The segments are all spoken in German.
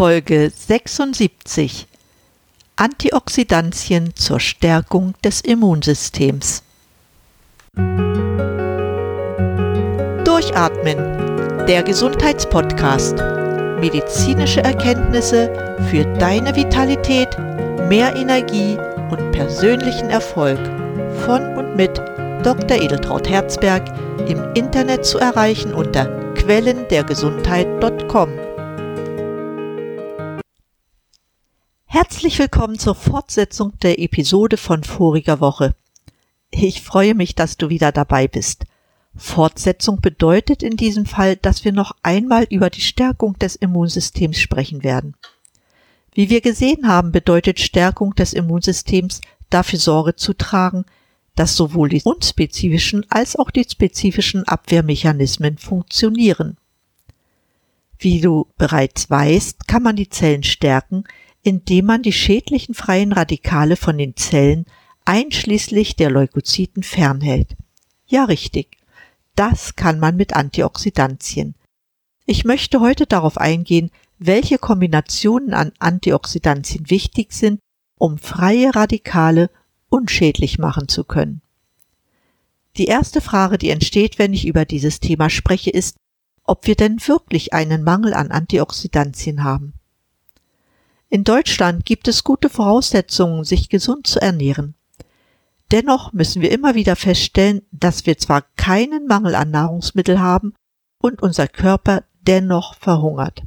Folge 76 Antioxidantien zur Stärkung des Immunsystems. Durchatmen, der Gesundheitspodcast. Medizinische Erkenntnisse für deine Vitalität, mehr Energie und persönlichen Erfolg von und mit Dr. Edeltraut Herzberg im Internet zu erreichen unter quellendergesundheit.com. Herzlich willkommen zur Fortsetzung der Episode von voriger Woche. Ich freue mich, dass du wieder dabei bist. Fortsetzung bedeutet in diesem Fall, dass wir noch einmal über die Stärkung des Immunsystems sprechen werden. Wie wir gesehen haben, bedeutet Stärkung des Immunsystems dafür Sorge zu tragen, dass sowohl die unspezifischen als auch die spezifischen Abwehrmechanismen funktionieren. Wie du bereits weißt, kann man die Zellen stärken, indem man die schädlichen freien Radikale von den Zellen einschließlich der Leukozyten fernhält. Ja, richtig. Das kann man mit Antioxidantien. Ich möchte heute darauf eingehen, welche Kombinationen an Antioxidantien wichtig sind, um freie Radikale unschädlich machen zu können. Die erste Frage, die entsteht, wenn ich über dieses Thema spreche, ist, ob wir denn wirklich einen Mangel an Antioxidantien haben. In Deutschland gibt es gute Voraussetzungen, sich gesund zu ernähren. Dennoch müssen wir immer wieder feststellen, dass wir zwar keinen Mangel an Nahrungsmittel haben und unser Körper dennoch verhungert,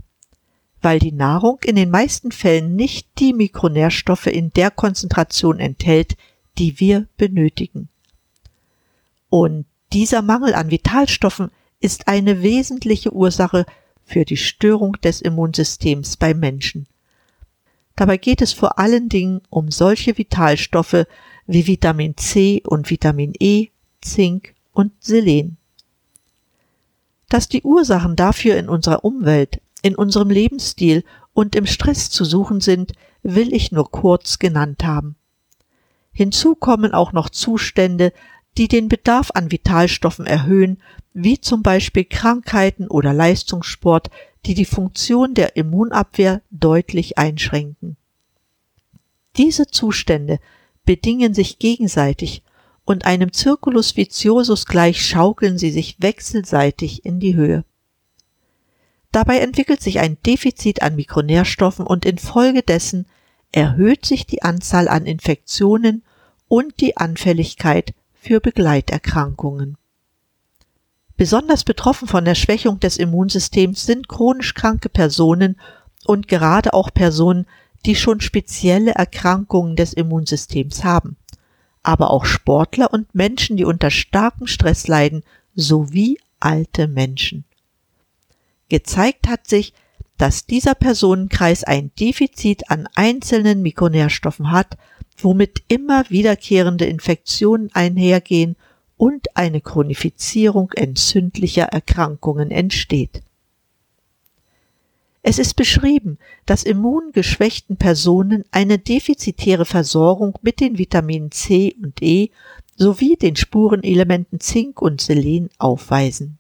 weil die Nahrung in den meisten Fällen nicht die Mikronährstoffe in der Konzentration enthält, die wir benötigen. Und dieser Mangel an Vitalstoffen ist eine wesentliche Ursache für die Störung des Immunsystems bei Menschen. Dabei geht es vor allen Dingen um solche Vitalstoffe wie Vitamin C und Vitamin E, Zink und Selen. Dass die Ursachen dafür in unserer Umwelt, in unserem Lebensstil und im Stress zu suchen sind, will ich nur kurz genannt haben. Hinzu kommen auch noch Zustände, die den Bedarf an Vitalstoffen erhöhen, wie zum Beispiel Krankheiten oder Leistungssport, die die Funktion der Immunabwehr deutlich einschränken. Diese Zustände bedingen sich gegenseitig und einem Circulus viciosus gleich schaukeln sie sich wechselseitig in die Höhe. Dabei entwickelt sich ein Defizit an Mikronährstoffen und infolgedessen erhöht sich die Anzahl an Infektionen und die Anfälligkeit für Begleiterkrankungen. Besonders betroffen von der Schwächung des Immunsystems sind chronisch kranke Personen und gerade auch Personen, die schon spezielle Erkrankungen des Immunsystems haben, aber auch Sportler und Menschen, die unter starkem Stress leiden, sowie alte Menschen. Gezeigt hat sich, dass dieser Personenkreis ein Defizit an einzelnen Mikronährstoffen hat, womit immer wiederkehrende Infektionen einhergehen und eine Chronifizierung entzündlicher Erkrankungen entsteht. Es ist beschrieben, dass immungeschwächten Personen eine defizitäre Versorgung mit den Vitaminen C und E sowie den Spurenelementen Zink und Selen aufweisen.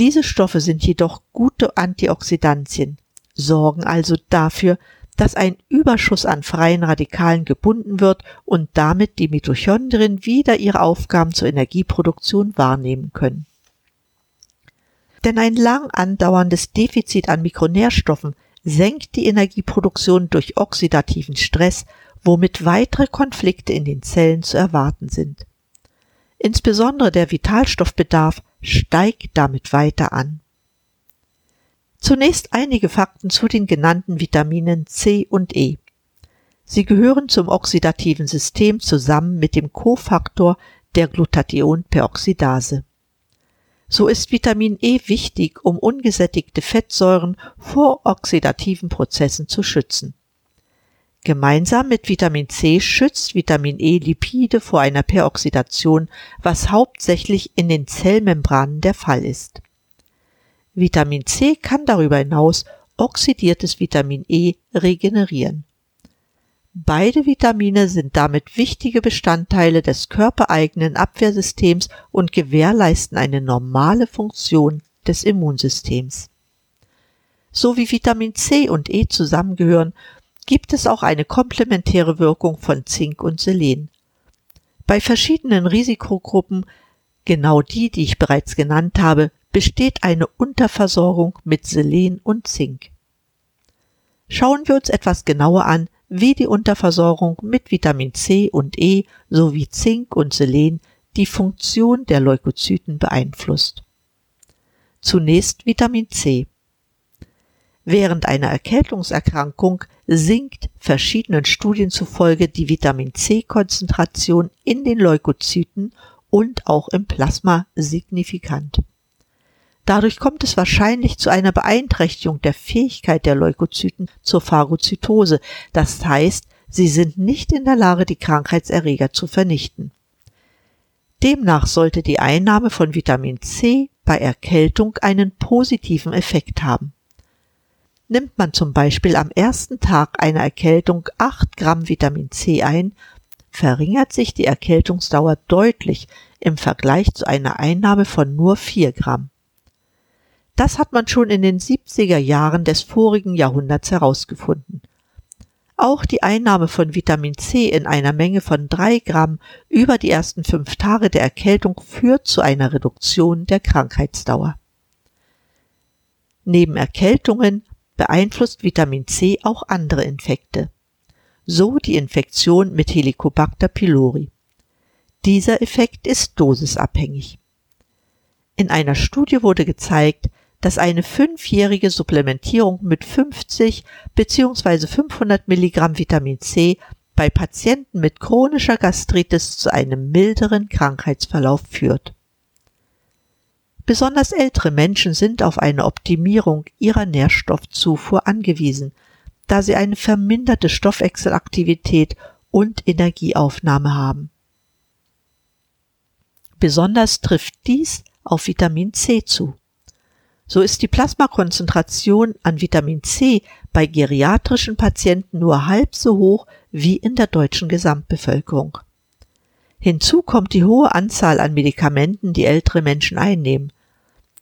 Diese Stoffe sind jedoch gute Antioxidantien, sorgen also dafür, dass ein Überschuss an freien Radikalen gebunden wird und damit die Mitochondrien wieder ihre Aufgaben zur Energieproduktion wahrnehmen können. Denn ein lang andauerndes Defizit an Mikronährstoffen senkt die Energieproduktion durch oxidativen Stress, womit weitere Konflikte in den Zellen zu erwarten sind. Insbesondere der Vitalstoffbedarf steigt damit weiter an. Zunächst einige Fakten zu den genannten Vitaminen C und E. Sie gehören zum oxidativen System zusammen mit dem Kofaktor der Glutathionperoxidase. So ist Vitamin E wichtig, um ungesättigte Fettsäuren vor oxidativen Prozessen zu schützen. Gemeinsam mit Vitamin C schützt Vitamin E Lipide vor einer Peroxidation, was hauptsächlich in den Zellmembranen der Fall ist. Vitamin C kann darüber hinaus oxidiertes Vitamin E regenerieren. Beide Vitamine sind damit wichtige Bestandteile des körpereigenen Abwehrsystems und gewährleisten eine normale Funktion des Immunsystems. So wie Vitamin C und E zusammengehören, gibt es auch eine komplementäre Wirkung von Zink und Selen. Bei verschiedenen Risikogruppen, genau die, die ich bereits genannt habe, besteht eine Unterversorgung mit Selen und Zink. Schauen wir uns etwas genauer an, wie die Unterversorgung mit Vitamin C und E sowie Zink und Selen die Funktion der Leukozyten beeinflusst. Zunächst Vitamin C. Während einer Erkältungserkrankung sinkt verschiedenen Studien zufolge die Vitamin C-Konzentration in den Leukozyten und auch im Plasma signifikant. Dadurch kommt es wahrscheinlich zu einer Beeinträchtigung der Fähigkeit der Leukozyten zur Phagozytose, das heißt, sie sind nicht in der Lage, die Krankheitserreger zu vernichten. Demnach sollte die Einnahme von Vitamin C bei Erkältung einen positiven Effekt haben. Nimmt man zum Beispiel am ersten Tag einer Erkältung 8 Gramm Vitamin C ein, verringert sich die Erkältungsdauer deutlich im Vergleich zu einer Einnahme von nur 4 Gramm. Das hat man schon in den 70er Jahren des vorigen Jahrhunderts herausgefunden. Auch die Einnahme von Vitamin C in einer Menge von drei Gramm über die ersten fünf Tage der Erkältung führt zu einer Reduktion der Krankheitsdauer. Neben Erkältungen beeinflusst Vitamin C auch andere Infekte. So die Infektion mit Helicobacter pylori. Dieser Effekt ist dosisabhängig. In einer Studie wurde gezeigt, dass eine fünfjährige Supplementierung mit 50 bzw. 500 Milligramm Vitamin C bei Patienten mit chronischer Gastritis zu einem milderen Krankheitsverlauf führt. Besonders ältere Menschen sind auf eine Optimierung ihrer Nährstoffzufuhr angewiesen, da sie eine verminderte Stoffwechselaktivität und Energieaufnahme haben. Besonders trifft dies auf Vitamin C zu. So ist die Plasmakonzentration an Vitamin C bei geriatrischen Patienten nur halb so hoch wie in der deutschen Gesamtbevölkerung. Hinzu kommt die hohe Anzahl an Medikamenten, die ältere Menschen einnehmen.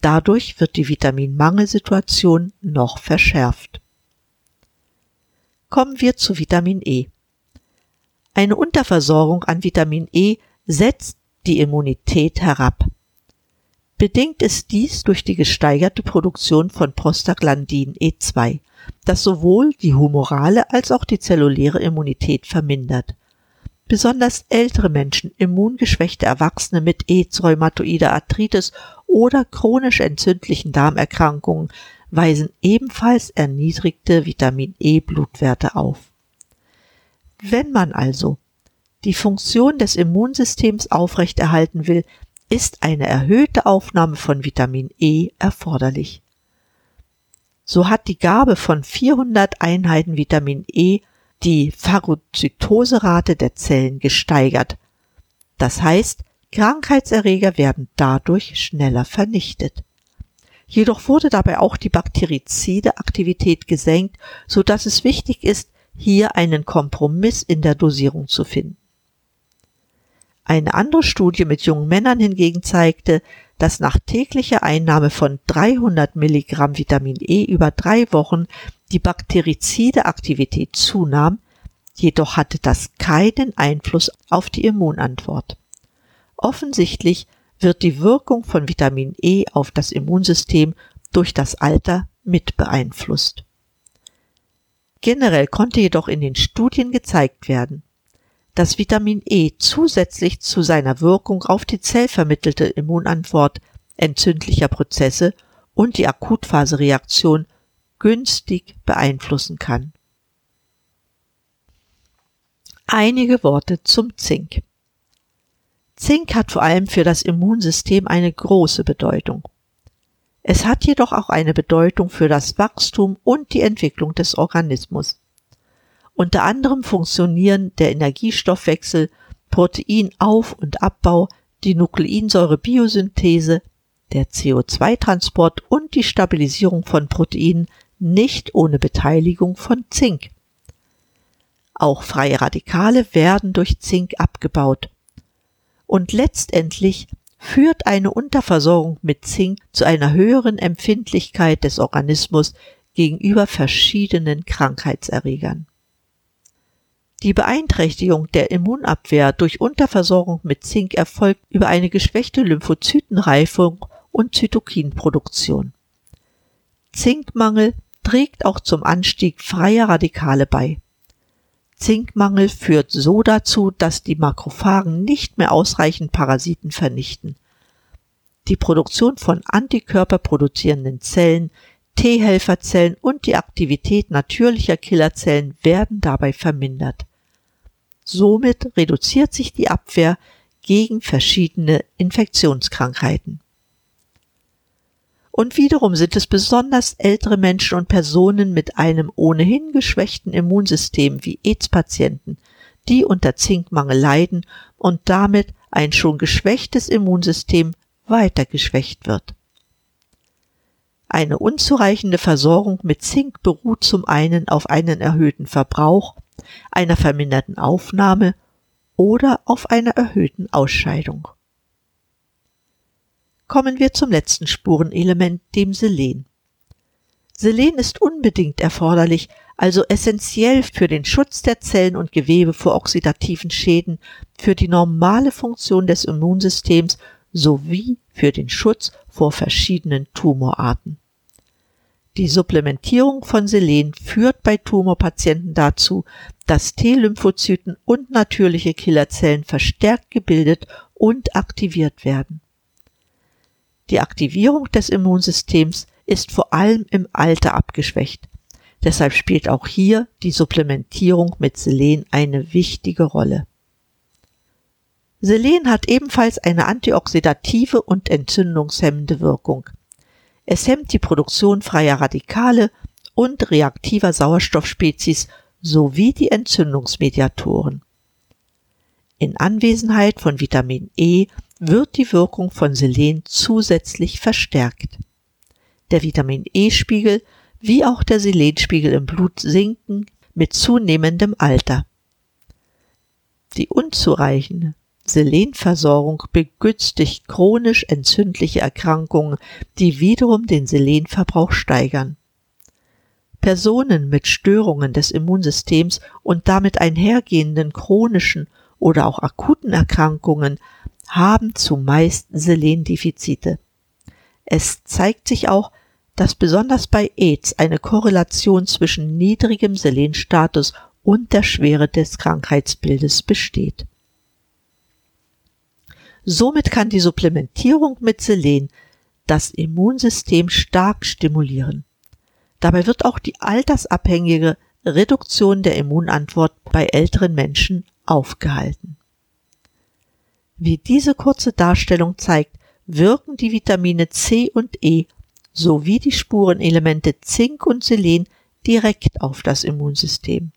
Dadurch wird die Vitaminmangelsituation noch verschärft. Kommen wir zu Vitamin E. Eine Unterversorgung an Vitamin E setzt die Immunität herab. Bedingt ist dies durch die gesteigerte Produktion von Prostaglandin E2, das sowohl die humorale als auch die zelluläre Immunität vermindert. Besonders ältere Menschen, immungeschwächte Erwachsene mit AIDS-rheumatoider Arthritis oder chronisch entzündlichen Darmerkrankungen weisen ebenfalls erniedrigte Vitamin E-Blutwerte auf. Wenn man also die Funktion des Immunsystems aufrechterhalten will, ist eine erhöhte Aufnahme von Vitamin E erforderlich. So hat die Gabe von 400 Einheiten Vitamin E die Phagozytoserate der Zellen gesteigert. Das heißt, Krankheitserreger werden dadurch schneller vernichtet. Jedoch wurde dabei auch die bakterizide Aktivität gesenkt, so dass es wichtig ist, hier einen Kompromiss in der Dosierung zu finden. Eine andere Studie mit jungen Männern hingegen zeigte, dass nach täglicher Einnahme von 300 Milligramm Vitamin E über drei Wochen die bakterizide Aktivität zunahm, jedoch hatte das keinen Einfluss auf die Immunantwort. Offensichtlich wird die Wirkung von Vitamin E auf das Immunsystem durch das Alter mit beeinflusst. Generell konnte jedoch in den Studien gezeigt werden, dass Vitamin E zusätzlich zu seiner Wirkung auf die zellvermittelte Immunantwort entzündlicher Prozesse und die Akutphasereaktion günstig beeinflussen kann. Einige Worte zum Zink. Zink hat vor allem für das Immunsystem eine große Bedeutung. Es hat jedoch auch eine Bedeutung für das Wachstum und die Entwicklung des Organismus. Unter anderem funktionieren der Energiestoffwechsel, Proteinauf- und Abbau, die Nukleinsäurebiosynthese, der CO2-Transport und die Stabilisierung von Proteinen nicht ohne Beteiligung von Zink. Auch freie Radikale werden durch Zink abgebaut. Und letztendlich führt eine Unterversorgung mit Zink zu einer höheren Empfindlichkeit des Organismus gegenüber verschiedenen Krankheitserregern. Die Beeinträchtigung der Immunabwehr durch Unterversorgung mit Zink erfolgt über eine geschwächte Lymphozytenreifung und Zytokinproduktion. Zinkmangel trägt auch zum Anstieg freier Radikale bei. Zinkmangel führt so dazu, dass die Makrophagen nicht mehr ausreichend Parasiten vernichten. Die Produktion von antikörperproduzierenden Zellen, T-Helferzellen und die Aktivität natürlicher Killerzellen werden dabei vermindert. Somit reduziert sich die Abwehr gegen verschiedene Infektionskrankheiten. Und wiederum sind es besonders ältere Menschen und Personen mit einem ohnehin geschwächten Immunsystem wie AIDS-Patienten, die unter Zinkmangel leiden und damit ein schon geschwächtes Immunsystem weiter geschwächt wird. Eine unzureichende Versorgung mit Zink beruht zum einen auf einen erhöhten Verbrauch einer verminderten Aufnahme oder auf einer erhöhten Ausscheidung. Kommen wir zum letzten Spurenelement, dem Selen. Selen ist unbedingt erforderlich, also essentiell für den Schutz der Zellen und Gewebe vor oxidativen Schäden, für die normale Funktion des Immunsystems sowie für den Schutz vor verschiedenen Tumorarten. Die Supplementierung von Selen führt bei Tumorpatienten dazu, dass T-Lymphozyten und natürliche Killerzellen verstärkt gebildet und aktiviert werden. Die Aktivierung des Immunsystems ist vor allem im Alter abgeschwächt. Deshalb spielt auch hier die Supplementierung mit Selen eine wichtige Rolle. Selen hat ebenfalls eine antioxidative und entzündungshemmende Wirkung. Es hemmt die Produktion freier Radikale und reaktiver Sauerstoffspezies sowie die Entzündungsmediatoren. In Anwesenheit von Vitamin E wird die Wirkung von Selen zusätzlich verstärkt. Der Vitamin E-Spiegel wie auch der Selenspiegel im Blut sinken mit zunehmendem Alter. Die unzureichende Selenversorgung begünstigt chronisch entzündliche Erkrankungen, die wiederum den Selenverbrauch steigern. Personen mit Störungen des Immunsystems und damit einhergehenden chronischen oder auch akuten Erkrankungen haben zumeist Selendefizite. Es zeigt sich auch, dass besonders bei AIDS eine Korrelation zwischen niedrigem Selenstatus und der Schwere des Krankheitsbildes besteht. Somit kann die Supplementierung mit Selen das Immunsystem stark stimulieren. Dabei wird auch die altersabhängige Reduktion der Immunantwort bei älteren Menschen aufgehalten. Wie diese kurze Darstellung zeigt, wirken die Vitamine C und E sowie die Spurenelemente Zink und Selen direkt auf das Immunsystem.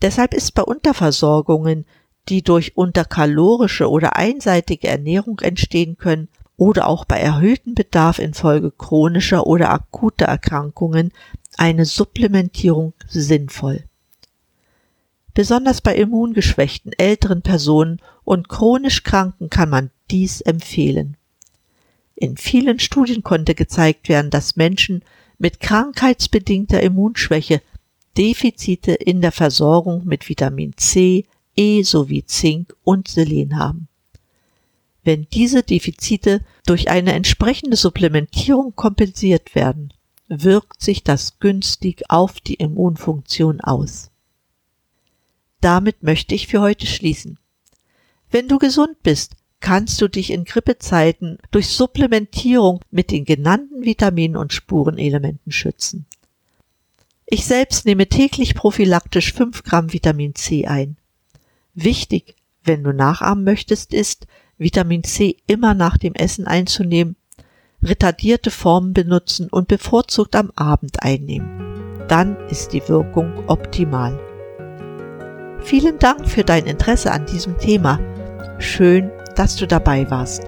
Deshalb ist bei Unterversorgungen die durch unterkalorische oder einseitige Ernährung entstehen können oder auch bei erhöhtem Bedarf infolge chronischer oder akuter Erkrankungen eine Supplementierung sinnvoll. Besonders bei immungeschwächten älteren Personen und chronisch Kranken kann man dies empfehlen. In vielen Studien konnte gezeigt werden, dass Menschen mit krankheitsbedingter Immunschwäche Defizite in der Versorgung mit Vitamin C, E sowie Zink und Selen haben. Wenn diese Defizite durch eine entsprechende Supplementierung kompensiert werden, wirkt sich das günstig auf die Immunfunktion aus. Damit möchte ich für heute schließen. Wenn du gesund bist, kannst du dich in Grippezeiten durch Supplementierung mit den genannten Vitaminen und Spurenelementen schützen. Ich selbst nehme täglich prophylaktisch 5 Gramm Vitamin C ein. Wichtig, wenn du nachahmen möchtest, ist, Vitamin C immer nach dem Essen einzunehmen, retardierte Formen benutzen und bevorzugt am Abend einnehmen. Dann ist die Wirkung optimal. Vielen Dank für dein Interesse an diesem Thema. Schön, dass du dabei warst.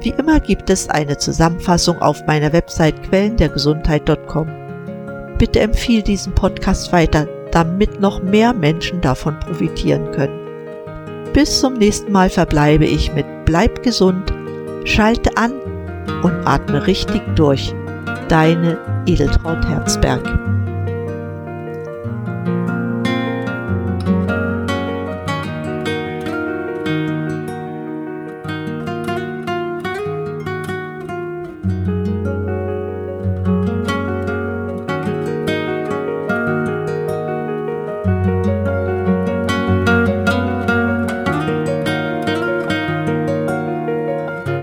Wie immer gibt es eine Zusammenfassung auf meiner Website quellendergesundheit.com. Bitte empfiehl diesen Podcast weiter, damit noch mehr Menschen davon profitieren können. Bis zum nächsten Mal verbleibe ich mit Bleib gesund, schalte an und atme richtig durch. Deine Edeltraut Herzberg.